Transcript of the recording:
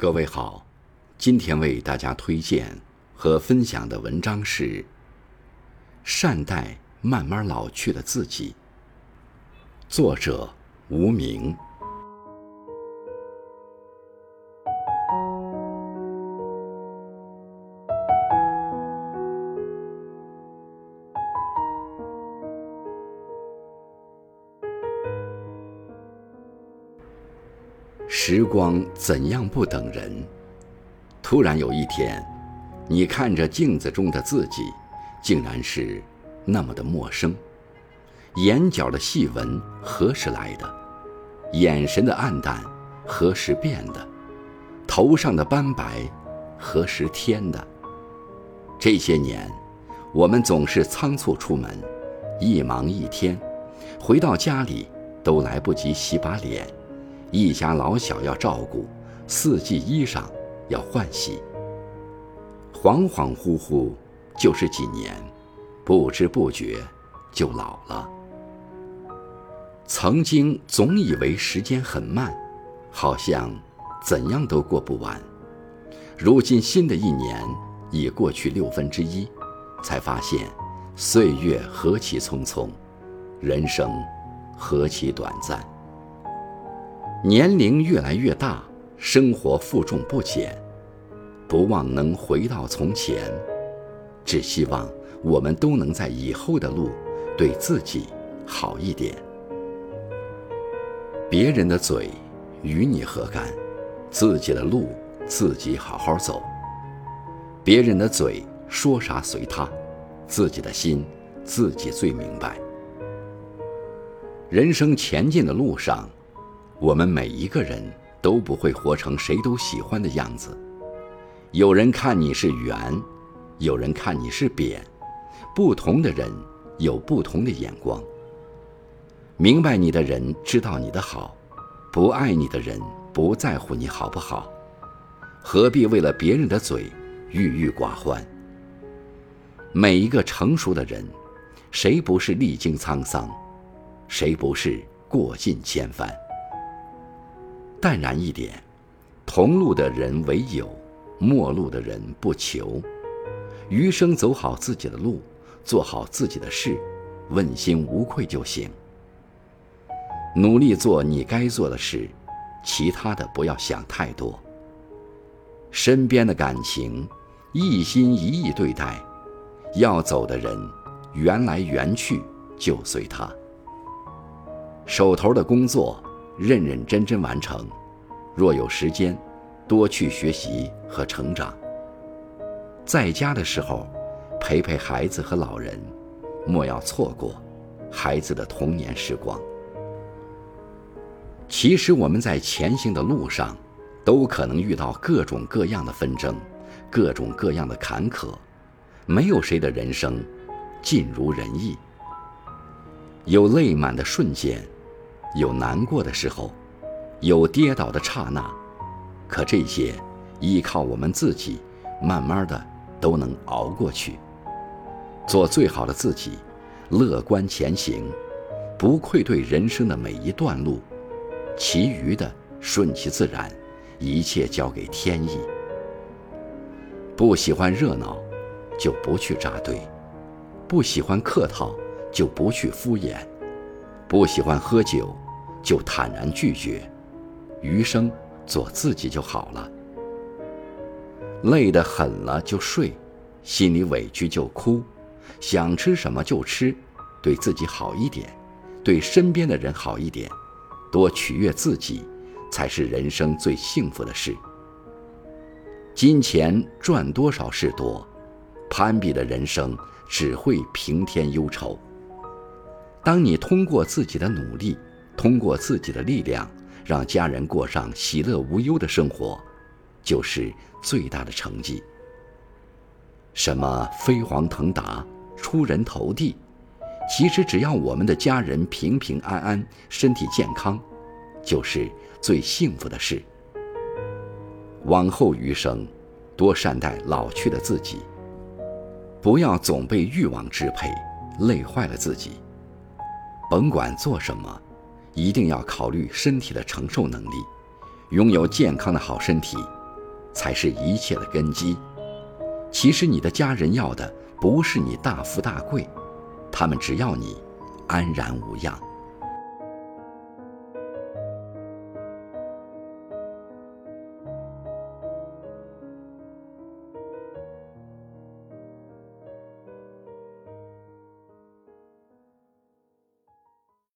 各位好，今天为大家推荐和分享的文章是《善待慢慢老去的自己》，作者无名。时光怎样不等人？突然有一天，你看着镜子中的自己，竟然是那么的陌生。眼角的细纹何时来的？眼神的暗淡何时变的？头上的斑白何时添的？这些年，我们总是仓促出门，一忙一天，回到家里都来不及洗把脸。一家老小要照顾，四季衣裳要换洗。恍恍惚惚就是几年，不知不觉就老了。曾经总以为时间很慢，好像怎样都过不完。如今新的一年已过去六分之一，才发现岁月何其匆匆，人生何其短暂。年龄越来越大，生活负重不减，不忘能回到从前，只希望我们都能在以后的路对自己好一点。别人的嘴与你何干？自己的路自己好好走。别人的嘴说啥随他，自己的心自己最明白。人生前进的路上。我们每一个人都不会活成谁都喜欢的样子。有人看你是圆，有人看你是扁，不同的人有不同的眼光。明白你的人知道你的好，不爱你的人不在乎你好不好。何必为了别人的嘴郁郁寡欢？每一个成熟的人，谁不是历经沧桑？谁不是过尽千帆？淡然一点，同路的人为友，陌路的人不求。余生走好自己的路，做好自己的事，问心无愧就行。努力做你该做的事，其他的不要想太多。身边的感情，一心一意对待。要走的人，缘来缘去就随他。手头的工作。认认真真完成，若有时间，多去学习和成长。在家的时候，陪陪孩子和老人，莫要错过孩子的童年时光。其实我们在前行的路上，都可能遇到各种各样的纷争，各种各样的坎坷，没有谁的人生尽如人意，有泪满的瞬间。有难过的时候，有跌倒的刹那，可这些依靠我们自己，慢慢的都能熬过去。做最好的自己，乐观前行，不愧对人生的每一段路，其余的顺其自然，一切交给天意。不喜欢热闹，就不去扎堆；不喜欢客套，就不去敷衍。不喜欢喝酒，就坦然拒绝，余生做自己就好了。累得很了就睡，心里委屈就哭，想吃什么就吃，对自己好一点，对身边的人好一点，多取悦自己，才是人生最幸福的事。金钱赚多少是多，攀比的人生只会平添忧愁。当你通过自己的努力，通过自己的力量，让家人过上喜乐无忧的生活，就是最大的成绩。什么飞黄腾达、出人头地，其实只要我们的家人平平安安、身体健康，就是最幸福的事。往后余生，多善待老去的自己，不要总被欲望支配，累坏了自己。甭管做什么，一定要考虑身体的承受能力。拥有健康的好身体，才是一切的根基。其实你的家人要的不是你大富大贵，他们只要你安然无恙。